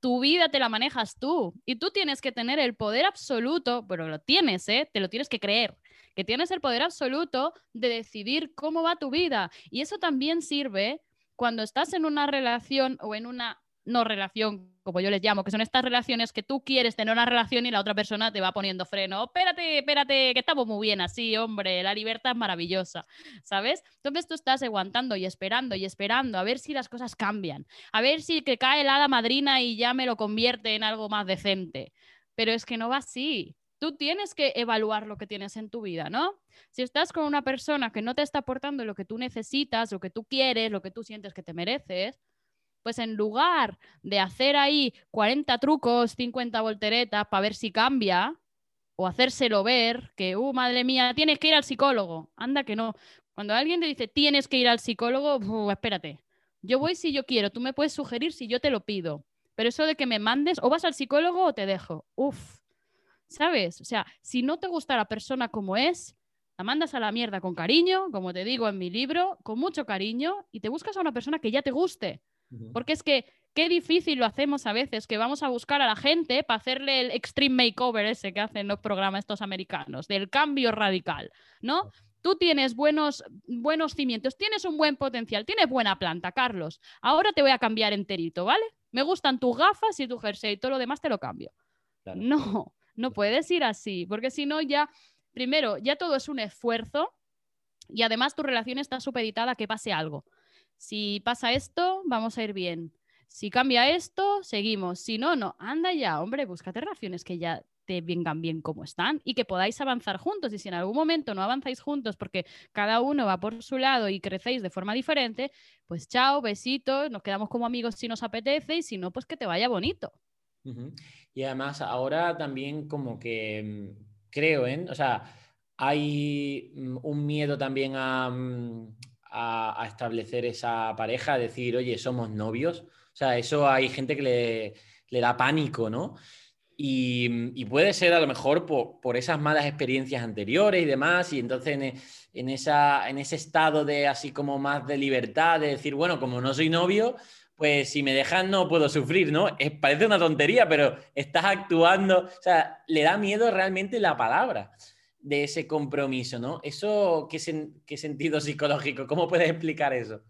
tu vida te la manejas tú y tú tienes que tener el poder absoluto, pero lo tienes, ¿eh? Te lo tienes que creer, que tienes el poder absoluto de decidir cómo va tu vida. Y eso también sirve cuando estás en una relación o en una no relación, como yo les llamo, que son estas relaciones que tú quieres tener una relación y la otra persona te va poniendo freno. Espérate, espérate, que estamos muy bien así, hombre, la libertad es maravillosa, ¿sabes? Entonces tú estás aguantando y esperando y esperando a ver si las cosas cambian, a ver si que cae el hada madrina y ya me lo convierte en algo más decente. Pero es que no va así. Tú tienes que evaluar lo que tienes en tu vida, ¿no? Si estás con una persona que no te está aportando lo que tú necesitas, lo que tú quieres, lo que tú sientes que te mereces, pues en lugar de hacer ahí 40 trucos, 50 volteretas para ver si cambia, o hacérselo ver, que, uh, madre mía, tienes que ir al psicólogo. Anda que no. Cuando alguien te dice, tienes que ir al psicólogo, espérate. Yo voy si yo quiero, tú me puedes sugerir si yo te lo pido. Pero eso de que me mandes, o vas al psicólogo o te dejo. Uf, ¿sabes? O sea, si no te gusta la persona como es, la mandas a la mierda con cariño, como te digo en mi libro, con mucho cariño, y te buscas a una persona que ya te guste. Porque es que qué difícil lo hacemos a veces, que vamos a buscar a la gente para hacerle el extreme makeover ese que hacen los programas estos americanos, del cambio radical, ¿no? Tú tienes buenos, buenos cimientos, tienes un buen potencial, tienes buena planta, Carlos. Ahora te voy a cambiar enterito, ¿vale? Me gustan tus gafas y tu jersey, y todo lo demás te lo cambio. No, no puedes ir así, porque si no ya, primero, ya todo es un esfuerzo y además tu relación está supeditada a que pase algo. Si pasa esto, vamos a ir bien. Si cambia esto, seguimos. Si no, no. Anda ya, hombre, búscate relaciones que ya te vengan bien como están y que podáis avanzar juntos. Y si en algún momento no avanzáis juntos porque cada uno va por su lado y crecéis de forma diferente, pues chao, besitos, nos quedamos como amigos si nos apetece y si no, pues que te vaya bonito. Y además ahora también como que mm, creo, ¿eh? O sea, hay mm, un miedo también a, a, establecer esa pareja, decir, oye, somos novios. O sea, eso hay gente que le, le da pánico, ¿no? Y, puede ser a lo mejor por, esas malas experiencias anteriores y demás, y entonces en, esa, en ese estado de así como más de libertad, de decir, bueno, como no soy novio, pues si me dejan no puedo sufrir, ¿no? Es, parece una tontería, pero estás actuando, o sea, le da miedo realmente la palabra de ese compromiso, ¿no? ¿Eso qué, qué sentido psicológico? ¿Cómo puedes explicar eso?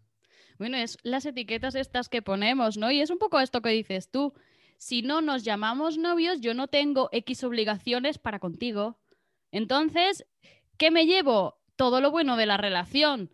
Bueno, es las etiquetas estas que ponemos, ¿no? Y es un poco esto que dices tú. Si no nos llamamos novios, yo no tengo X obligaciones para contigo. Entonces, ¿qué me llevo? Todo lo bueno de la relación.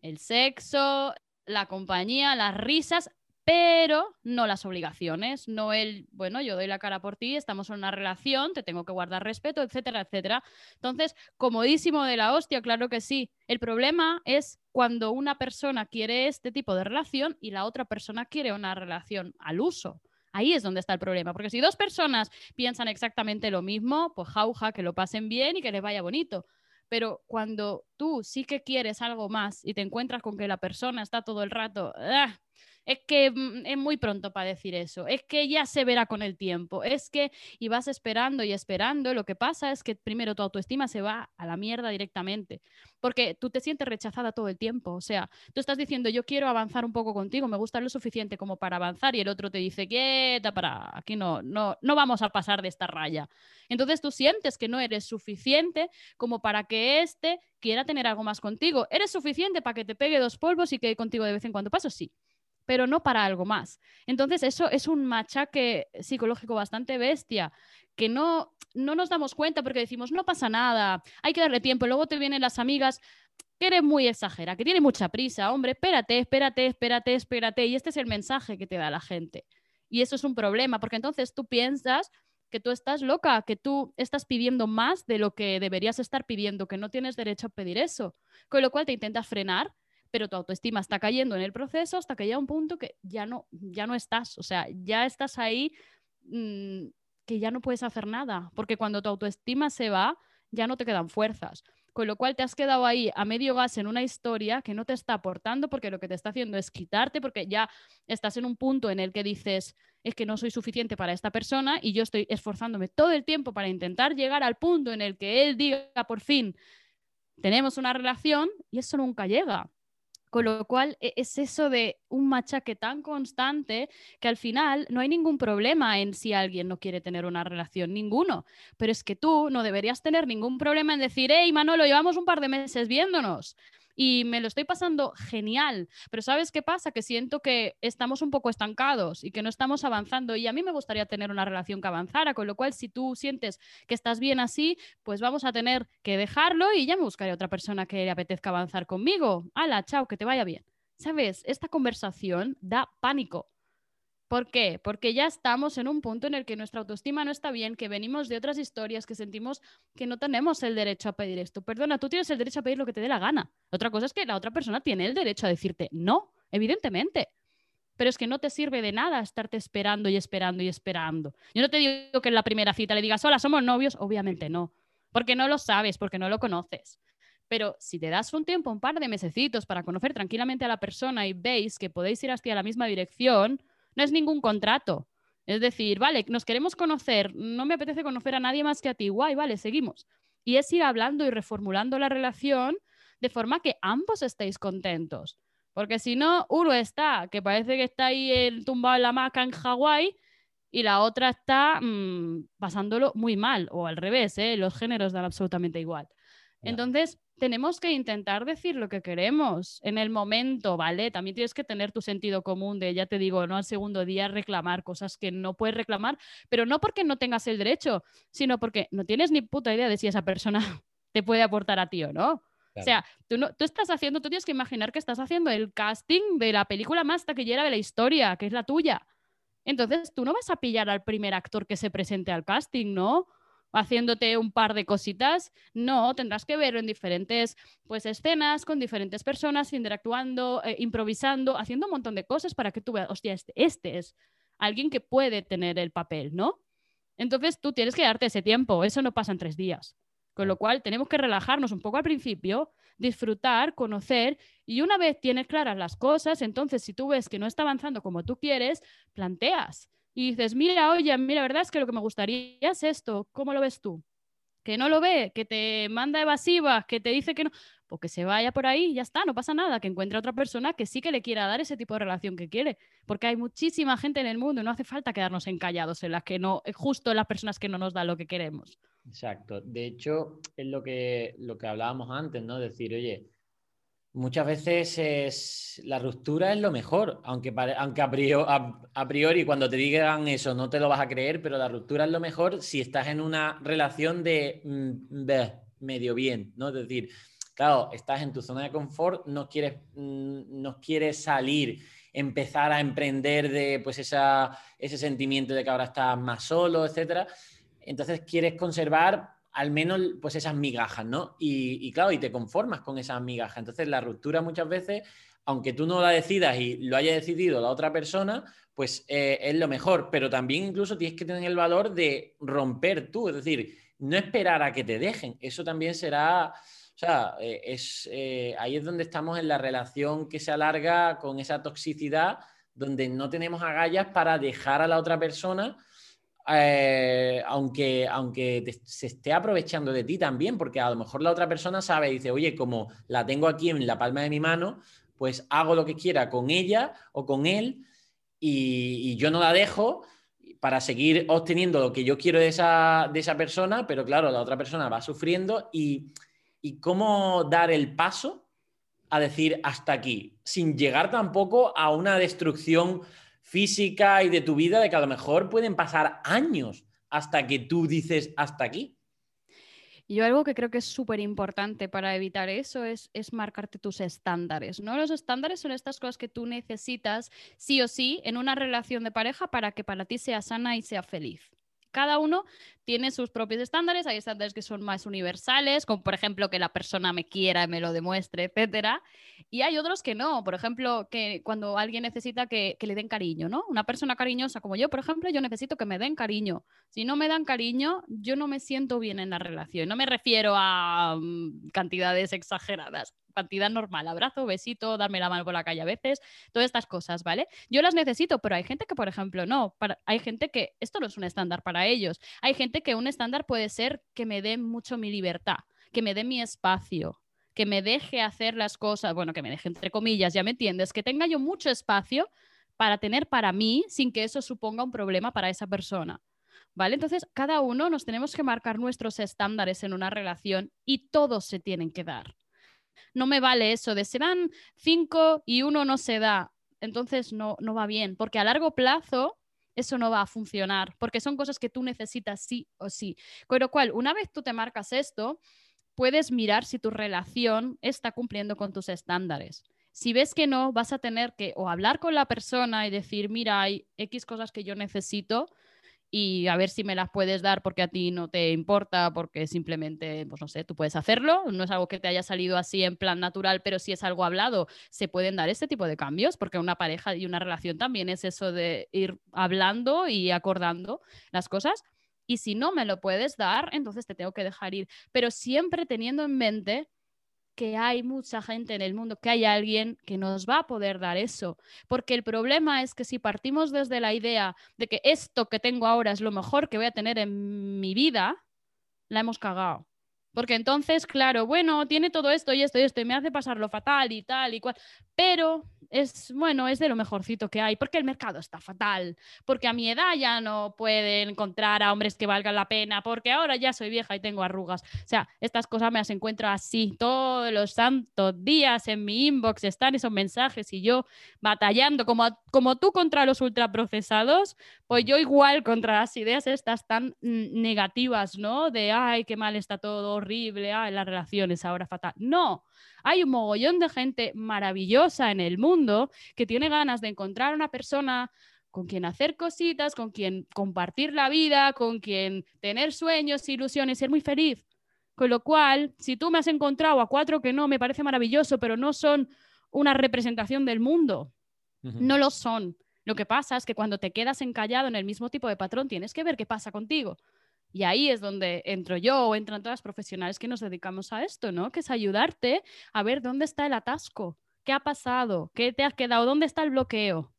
El sexo, la compañía, las risas, pero no las obligaciones, no el, bueno, yo doy la cara por ti, estamos en una relación, te tengo que guardar respeto, etcétera, etcétera. Entonces, comodísimo de la hostia, claro que sí. El problema es cuando una persona quiere este tipo de relación y la otra persona quiere una relación al uso. Ahí es donde está el problema, porque si dos personas piensan exactamente lo mismo, pues jauja, que lo pasen bien y que les vaya bonito. Pero cuando tú sí que quieres algo más y te encuentras con que la persona está todo el rato, ¡ah! Es que mm, es muy pronto para decir eso, es que ya se verá con el tiempo, es que y vas esperando y esperando, lo que pasa es que primero tu autoestima se va a la mierda directamente, porque tú te sientes rechazada todo el tiempo, o sea, tú estás diciendo yo quiero avanzar un poco contigo, me gusta lo suficiente como para avanzar y el otro te dice quieta para aquí no no no vamos a pasar de esta raya. Entonces tú sientes que no eres suficiente como para que éste quiera tener algo más contigo. ¿Eres suficiente para que te pegue dos polvos y que contigo de vez en cuando paso? Sí pero no para algo más. Entonces, eso es un machaque psicológico bastante bestia, que no, no nos damos cuenta porque decimos, no pasa nada, hay que darle tiempo. Luego te vienen las amigas, que eres muy exagera, que tiene mucha prisa, hombre, espérate, espérate, espérate, espérate. Y este es el mensaje que te da la gente. Y eso es un problema, porque entonces tú piensas que tú estás loca, que tú estás pidiendo más de lo que deberías estar pidiendo, que no tienes derecho a pedir eso. Con lo cual te intentas frenar pero tu autoestima está cayendo en el proceso hasta que llega un punto que ya no, ya no estás, o sea, ya estás ahí mm, que ya no puedes hacer nada, porque cuando tu autoestima se va, ya no te quedan fuerzas. Con lo cual te has quedado ahí a medio gas en una historia que no te está aportando porque lo que te está haciendo es quitarte porque ya estás en un punto en el que dices, es que no soy suficiente para esta persona y yo estoy esforzándome todo el tiempo para intentar llegar al punto en el que él diga por fin, tenemos una relación y eso nunca llega. Con lo cual e, es eso de un machaque tan constante que al final no hay ningún problema en si alguien no quiere tener una relación, ninguno. Pero es que tú no deberías tener ningún problema en decir, hey Manolo, llevamos un par de meses viéndonos. Y me lo estoy pasando genial. Pero ¿sabes qué pasa? Que siento que estamos un poco estancados y que no estamos avanzando. Y a mí me gustaría tener una relación que avanzara, con lo cual si tú sientes que estás bien así, pues vamos a tener que dejarlo y ya me buscaré otra persona que le apetezca avanzar conmigo. Hala, chao, que te vaya bien. ¿Sabes? Esta conversación da pánico. ¿Por qué? Porque ya estamos en un punto en el que nuestra autoestima no está bien, que venimos de otras historias, que sentimos que no tenemos el derecho a pedir esto. Perdona, tú tienes el derecho a pedir lo que te dé la gana. Otra cosa es que la otra persona tiene el derecho a decirte no, evidentemente. Pero es que no te sirve de nada estarte esperando y esperando y esperando. Yo no te digo que en la primera cita le digas, hola, somos novios. Obviamente no. Porque no lo sabes, porque no lo conoces. Pero si te das un tiempo, un par de mesecitos para conocer tranquilamente a la persona y veis que podéis ir hacia la misma dirección, no es ningún contrato. Es decir, vale, nos queremos conocer, no me apetece conocer a nadie más que a ti, guay, vale, seguimos. Y es ir hablando y reformulando la relación de forma que ambos estéis contentos. Porque si no, uno está, que parece que está ahí tumbado en la maca en Hawái, y la otra está mm, pasándolo muy mal, o al revés, ¿eh? los géneros dan absolutamente igual. Entonces, tenemos que intentar decir lo que queremos en el momento, ¿vale? También tienes que tener tu sentido común de, ya te digo, no al segundo día reclamar cosas que no puedes reclamar, pero no porque no tengas el derecho, sino porque no tienes ni puta idea de si esa persona te puede aportar a ti o no. O sea, tú, no, tú estás haciendo, tú tienes que imaginar que estás haciendo el casting de la película más taquillera de la historia, que es la tuya. Entonces, tú no vas a pillar al primer actor que se presente al casting, ¿no? Haciéndote un par de cositas. No, tendrás que verlo en diferentes pues, escenas, con diferentes personas, interactuando, eh, improvisando, haciendo un montón de cosas para que tú veas, hostia, este, este es alguien que puede tener el papel, ¿no? Entonces tú tienes que darte ese tiempo, eso no pasa en tres días. Con lo cual tenemos que relajarnos un poco al principio, disfrutar, conocer y una vez tienes claras las cosas, entonces si tú ves que no está avanzando como tú quieres, planteas y dices, mira, oye, mira, la verdad es que lo que me gustaría es esto, ¿cómo lo ves tú? Que no lo ve, que te manda evasivas, que te dice que no, pues que se vaya por ahí, ya está, no pasa nada, que encuentre otra persona que sí que le quiera dar ese tipo de relación que quiere, porque hay muchísima gente en el mundo y no hace falta quedarnos encallados en las que no, justo en las personas que no nos dan lo que queremos. Exacto, de hecho es lo que, lo que hablábamos antes, ¿no? Decir, oye, Muchas veces es, la ruptura es lo mejor, aunque, aunque a, priori, cuando te digan eso no te lo vas a creer, pero la ruptura es lo mejor si estás en una relación de, mm, medio bien, ¿no? Es decir, claro, estás en tu zona de confort, no quieres, mm, no quieres salir, empezar a emprender de pues esa, ese sentimiento de que ahora estás más solo, etcétera. Entonces quieres conservar al menos pues esas migajas, ¿no? Y, claro, y te conformas con esas migajas. Entonces la ruptura muchas veces, aunque tú no la decidas y lo haya decidido la otra persona, pues eh, es lo mejor, pero también incluso tienes que tener el valor de romper tú, es decir, no esperar a que te dejen. Eso también será, o sea, eh, es, eh, ahí es donde estamos en la relación que se alarga con esa toxicidad, donde no tenemos agallas para dejar a la otra persona eh, aunque, aunque se esté aprovechando de ti también, porque a lo mejor la otra persona sabe y dice, oye, como la tengo aquí en la palma de mi mano, pues hago lo que quiera con ella o con él y, yo no la dejo para seguir obteniendo lo que yo quiero de esa, de esa persona, pero claro, la otra persona va sufriendo y, y cómo dar el paso a decir hasta aquí, sin llegar tampoco a una destrucción física y de tu vida de que a lo mejor pueden pasar años hasta que tú dices hasta aquí. Yo algo que creo que es súper importante para evitar eso es, es, marcarte tus estándares, ¿no? Los estándares son estas cosas que tú necesitas sí o sí en una relación de pareja para que para ti sea sana y sea feliz. Cada uno tiene sus propios estándares, hay estándares que son más universales, como por ejemplo que la persona me quiera y me lo demuestre, etcétera, y hay otros que no, por ejemplo, que cuando alguien necesita que, le den cariño, ¿no? Una persona cariñosa como yo, por ejemplo, yo necesito que me den cariño. Si no me dan cariño, yo no me siento bien en la relación. No me refiero a mm, cantidades exageradas, cantidad normal, abrazo, besito, darme la mano por la calle a veces, todas estas cosas, ¿vale? Yo las necesito, pero hay gente que, por ejemplo, no. hay gente que esto no es un estándar para ellos. Hay gente que un estándar puede ser que me dé mucho mi libertad, que me dé mi espacio, que me deje hacer las cosas, bueno, que me deje entre comillas, ya me entiendes, que tenga yo mucho espacio para tener para mí sin que eso suponga un problema para esa persona. ¿Vale? Entonces, cada uno nos tenemos que marcar nuestros estándares en una relación y todos se tienen que dar. No me vale eso de se dan cinco y uno no se da. Entonces no, no va bien, porque a largo plazo eso no va a funcionar, porque son cosas que tú necesitas sí o sí. Con lo cual, una vez tú te marcas esto, puedes mirar si tu relación está cumpliendo con tus estándares. Si ves que no, vas a tener que o hablar con la persona y decir, mira, hay X cosas que yo necesito y a ver si me las puedes dar porque a ti no te importa, porque simplemente, pues no sé, tú puedes hacerlo, no es algo que te haya salido así en plan natural, pero si es algo hablado, se pueden dar este tipo de cambios, porque una pareja y una relación también es eso de ir hablando y acordando las cosas. Y si no me lo puedes dar, entonces te tengo que dejar ir, pero siempre teniendo en mente que hay mucha gente en el mundo, que hay alguien que nos va a poder dar eso. Porque el problema es que si partimos desde la idea de que esto que tengo ahora es lo mejor que voy a tener en mi vida, la hemos cagado. Porque entonces, claro, bueno, tiene todo esto y esto y esto y me hace pasarlo fatal y tal y cual, pero es, bueno, es de lo mejorcito que hay, porque el mercado está fatal, porque a mi edad ya no pueden encontrar a hombres que valgan la pena, porque ahora ya soy vieja y tengo arrugas. O sea, estas cosas me las encuentro así todos los santos días en mi inbox, están esos mensajes y yo batallando como, como tú contra los ultraprocesados, pues yo igual contra las ideas estas tan negativas, ¿no? De, ay, qué mal está todo, horrible, ay, las relaciones ahora fatal. No hay un mogollón de gente maravillosa en el mundo que tiene ganas de encontrar una persona con quien hacer cositas, con quien compartir la vida, con quien tener sueños, ilusiones, ser muy feliz. Con lo cual, si tú me has encontrado a cuatro que no, me parece maravilloso, pero no son una representación del mundo. No lo son. Lo que pasa es que cuando te quedas encallado en el mismo tipo de patrón, tienes que ver qué pasa contigo. Y ahí es donde entro yo o entran todas las profesionales que nos dedicamos a esto, ¿no? Que es ayudarte a ver dónde está el atasco, qué ha pasado, qué te has quedado, dónde está el bloqueo.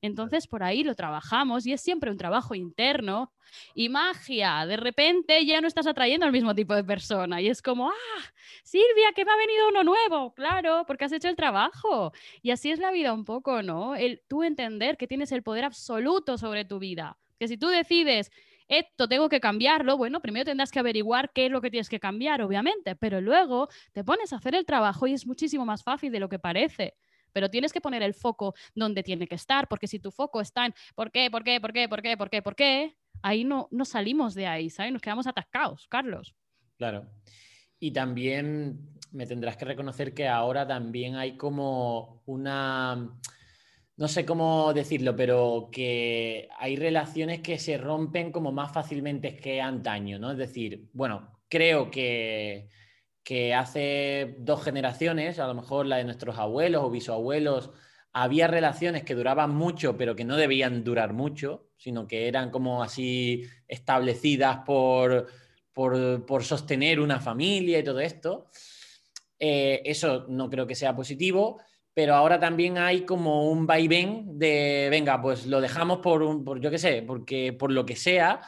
Entonces por ahí lo trabajamos y es siempre un trabajo interno y magia. De repente ya no estás atrayendo al mismo tipo de persona y es como, ah, Silvia, que me ha venido uno nuevo. Claro, porque has hecho el trabajo. Y así es la vida un poco, ¿no? El tú entender que tienes el poder absoluto sobre tu vida. Que si tú decides esto tengo que cambiarlo, bueno, primero tendrás que averiguar qué es lo que tienes que cambiar, obviamente, pero luego te pones a hacer el trabajo y es muchísimo más fácil de lo que parece. Pero tienes que poner el foco donde tiene que estar, porque si tu foco está en ¿por qué, por qué, por qué, por qué, por qué, por qué? Ahí no, no salimos de ahí, ¿sabes? Nos quedamos atascados, Carlos. Claro. Y también me tendrás que reconocer que ahora también hay como una no sé cómo decirlo, pero que hay relaciones que se rompen como más fácilmente que antaño, ¿no? Es decir, bueno, creo que, que hace dos generaciones, a lo mejor la de nuestros abuelos o bisabuelos, había relaciones que duraban mucho, pero que no debían durar mucho, sino que eran como así establecidas por, por, sostener una familia y todo esto. Eh, eso no creo que sea positivo pero ahora también hay como un vaivén de, venga, pues lo dejamos por, un, por yo qué sé, porque por lo que sea,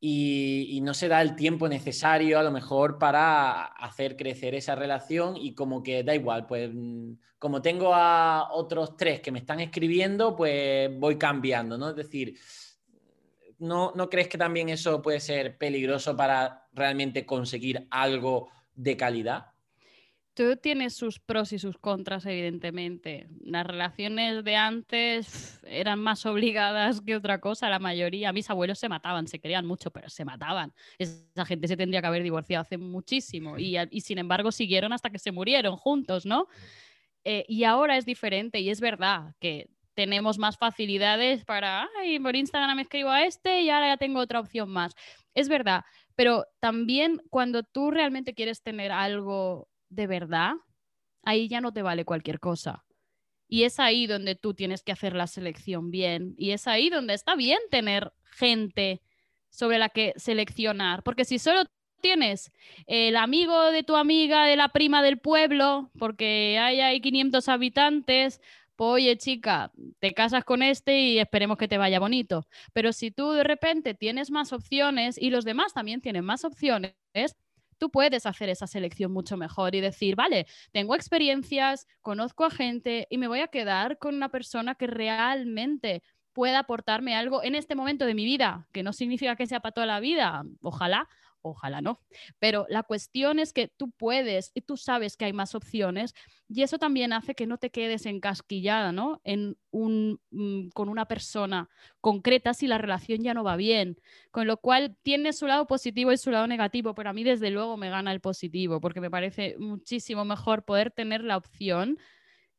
y, no se da el tiempo necesario a lo mejor para hacer crecer esa relación y como que da igual, pues como tengo a otros tres que me están escribiendo, pues voy cambiando, ¿no? Es decir, ¿no, ¿no crees que también eso puede ser peligroso para realmente conseguir algo de calidad? Todo tiene sus pros y sus contras, evidentemente. Las relaciones de antes eran más obligadas que otra cosa, la mayoría. Mis abuelos se mataban, se querían mucho, pero se mataban. Esa gente se tendría que haber divorciado hace muchísimo y, sin embargo siguieron hasta que se murieron juntos, ¿no? Eh, y ahora es diferente y es verdad que tenemos más facilidades para, ay, por Instagram me escribo a este y ahora ya tengo otra opción más. Es verdad, pero también cuando tú realmente quieres tener algo de verdad, ahí ya no te vale cualquier cosa. Y es ahí donde tú tienes que hacer la selección bien. Y es ahí donde está bien tener gente sobre la que seleccionar. Porque si solo tienes el amigo de tu amiga, de la prima del pueblo, porque hay, hay 500 habitantes, pues oye chica, te casas con este y esperemos que te vaya bonito. Pero si tú de repente tienes más opciones y los demás también tienen más opciones, tú puedes hacer esa selección mucho mejor y decir, vale, tengo experiencias, conozco a gente y me voy a quedar con una persona que realmente pueda aportarme algo en este momento de mi vida, que no significa que sea para toda la vida, ojalá, Ojalá no. Pero la cuestión es que tú puedes y tú sabes que hay más opciones y eso también hace que no te quedes encasquillada, ¿no? En un, mm, con una persona concreta si la relación ya no va bien. Con lo cual tiene su lado positivo y su lado negativo, pero a mí desde luego me gana el positivo porque me parece muchísimo mejor poder tener la opción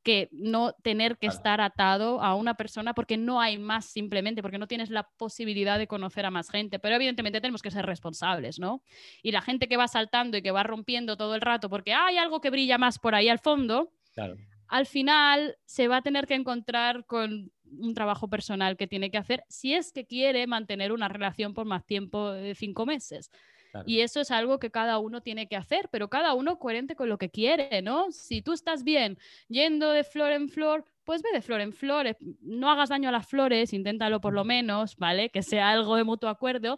que no tener que estar atado a una persona porque no hay más simplemente, porque no tienes la posibilidad de conocer a más gente. Pero evidentemente tenemos que ser responsables, ¿no? Y la gente que va saltando y que va rompiendo todo el rato porque hay algo que brilla más por ahí al fondo, al final se va a tener que encontrar con un trabajo personal que tiene que hacer si es que quiere mantener una relación por más tiempo de cinco meses. Y eso es algo que cada uno tiene que hacer, pero cada uno coherente con lo que quiere, ¿no? Si tú estás bien yendo de flor en flor, pues ve de flor en flor, no hagas daño a las flores, inténtalo por lo menos, ¿vale? Que sea algo de mutuo acuerdo,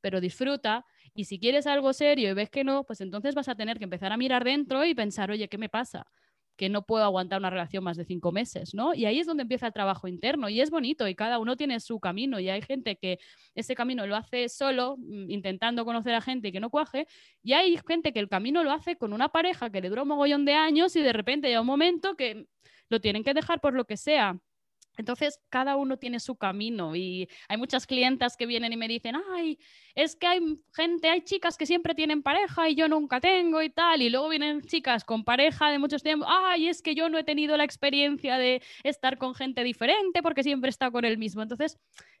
pero disfruta. Y si quieres algo serio y ves que no, pues entonces vas a tener que empezar a mirar dentro y pensar, oye, ¿qué me pasa? Que no puedo aguantar una relación más de cinco meses, ¿no? Y ahí es donde empieza el trabajo interno y es bonito y cada uno tiene su camino y hay gente que ese camino lo hace solo, mm, intentando conocer a gente que no cuaje, y hay gente que el camino lo hace con una pareja que le dura un mogollón de años y de repente llega un momento que lo tienen que dejar por lo que sea. Entonces, cada uno tiene su camino y hay muchas clientas que vienen y me dicen, ay, es que hay gente, hay chicas que siempre tienen pareja y yo nunca tengo y tal, y luego vienen chicas con pareja de muchos tiempos, ay, es que yo no he tenido la experiencia de estar con gente diferente porque siempre estado con el mismo. Entonces,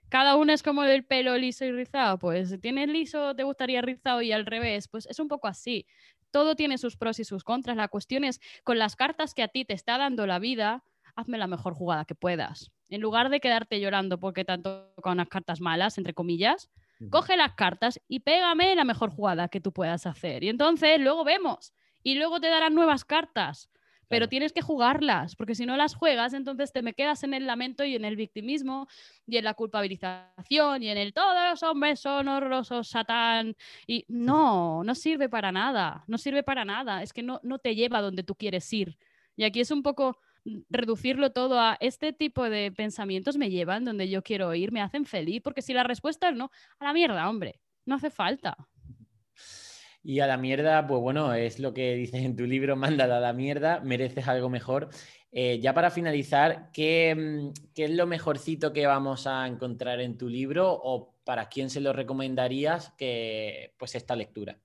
cada uno es como del pelo liso y rizado, pues tienes liso, te gustaría rizado y al revés, pues es un poco así. Todo tiene sus pros y sus contras. La cuestión es, con las cartas que a ti te está dando la vida, hazme la mejor jugada que puedas. En lugar de quedarte llorando porque te han tocado unas cartas malas, entre comillas, coge las cartas y pégame la mejor jugada que tú puedas hacer. Y entonces luego vemos. Y luego te darán nuevas cartas. Pero tienes que jugarlas, porque si no las juegas, entonces te me quedas en el lamento y en el victimismo y en la culpabilización y en el todos los hombres son horrorosos, satán. Y no, no sirve para nada, no sirve para nada. Es que no, no te lleva donde tú quieres ir. Y aquí es un poco reducirlo todo a este tipo de pensamientos me llevan donde yo quiero ir, me hacen feliz, porque si la respuesta es no, a la mierda, hombre, no hace falta. Y a la mierda, pues bueno, es lo que dices en tu libro, mándala a la mierda, mereces algo mejor. Eh, ya para finalizar, mm, ¿qué, es lo mejorcito que vamos a encontrar en tu libro o para quién se lo recomendarías que pues esta lectura?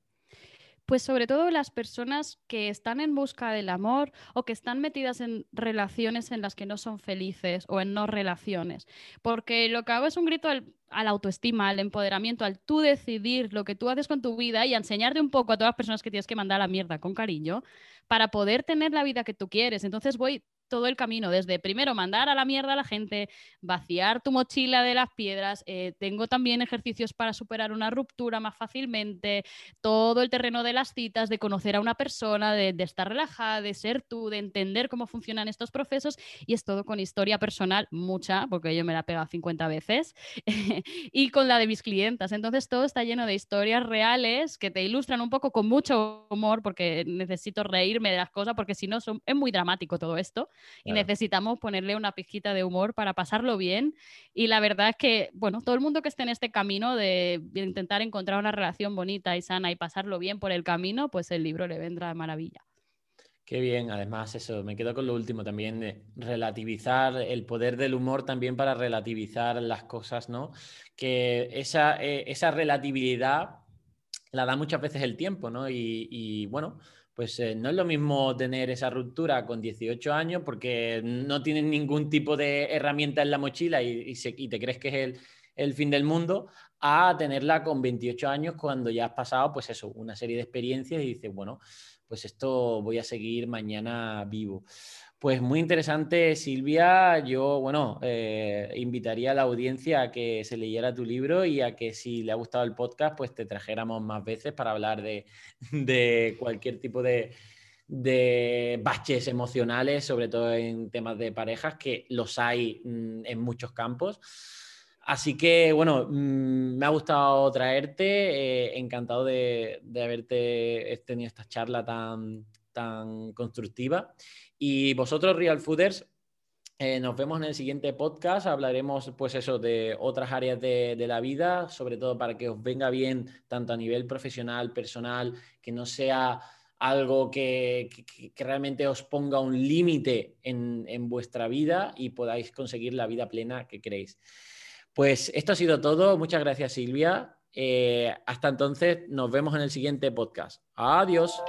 Pues sobre todo las personas que están en busca del amor o que están metidas en relaciones en las que no son felices o en no relaciones. Porque lo que hago es un grito al, la autoestima, al empoderamiento, al tú decidir lo que tú haces con tu vida y enseñarte un poco a todas las personas que tienes que mandar a la mierda con cariño para poder tener la vida que tú quieres. Entonces voy todo el camino, desde primero mandar a la mierda a la gente, vaciar tu mochila de las piedras, eh, tengo también ejercicios para superar una ruptura más fácilmente, todo el terreno de las citas, de conocer a una persona, de, estar relajada, de ser tú, de entender cómo funcionan estos procesos y es todo con historia personal, mucha, porque yo me la he pegado 50 veces, y con la de mis clientas. Entonces todo está lleno de historias reales que te ilustran un poco con mucho humor, porque necesito reírme de las cosas, porque si no es muy dramático todo esto y necesitamos ponerle una pizquita de humor para pasarlo bien. Y la verdad es que, bueno, todo el mundo que esté en este camino de, intentar encontrar una relación bonita y sana y pasarlo bien por el camino, pues el libro le vendrá de maravilla. Qué bien, además eso, me quedo con lo último también, de relativizar el poder del humor también para relativizar las cosas, ¿no? Que esa, eh, esa relatividad la da muchas veces el tiempo, ¿no? Y, y bueno, pues eh, no es lo mismo tener esa ruptura con 18 años porque no tienes ningún tipo de herramienta en la mochila y, te crees que es el, fin del mundo, a tenerla con 28 años cuando ya has pasado, pues eso, una serie de experiencias y dices, bueno, pues esto voy a seguir mañana vivo. Pues muy interesante, Silvia. Yo, bueno, eh, invitaría a la audiencia a que se leyera tu libro y a que si le ha gustado el podcast, pues te trajéramos más veces para hablar de, cualquier tipo de, baches emocionales, sobre todo en temas de parejas, que los hay mm, en muchos campos. Así que, bueno, mm, me ha gustado traerte, eh, encantado de, de haberte tenido esta charla tan, tan constructiva. Y vosotros, Real Fooders, Eh, nos vemos en el siguiente podcast. Hablaremos, pues eso, de otras áreas de, la vida, sobre todo para que os venga bien tanto a nivel profesional, personal, que no sea algo que, realmente os ponga un límite en, vuestra vida y podáis conseguir la vida plena que queréis. Pues esto ha sido todo. Muchas gracias, Silvia. Eh, hasta entonces, nos vemos en el siguiente podcast. Adiós.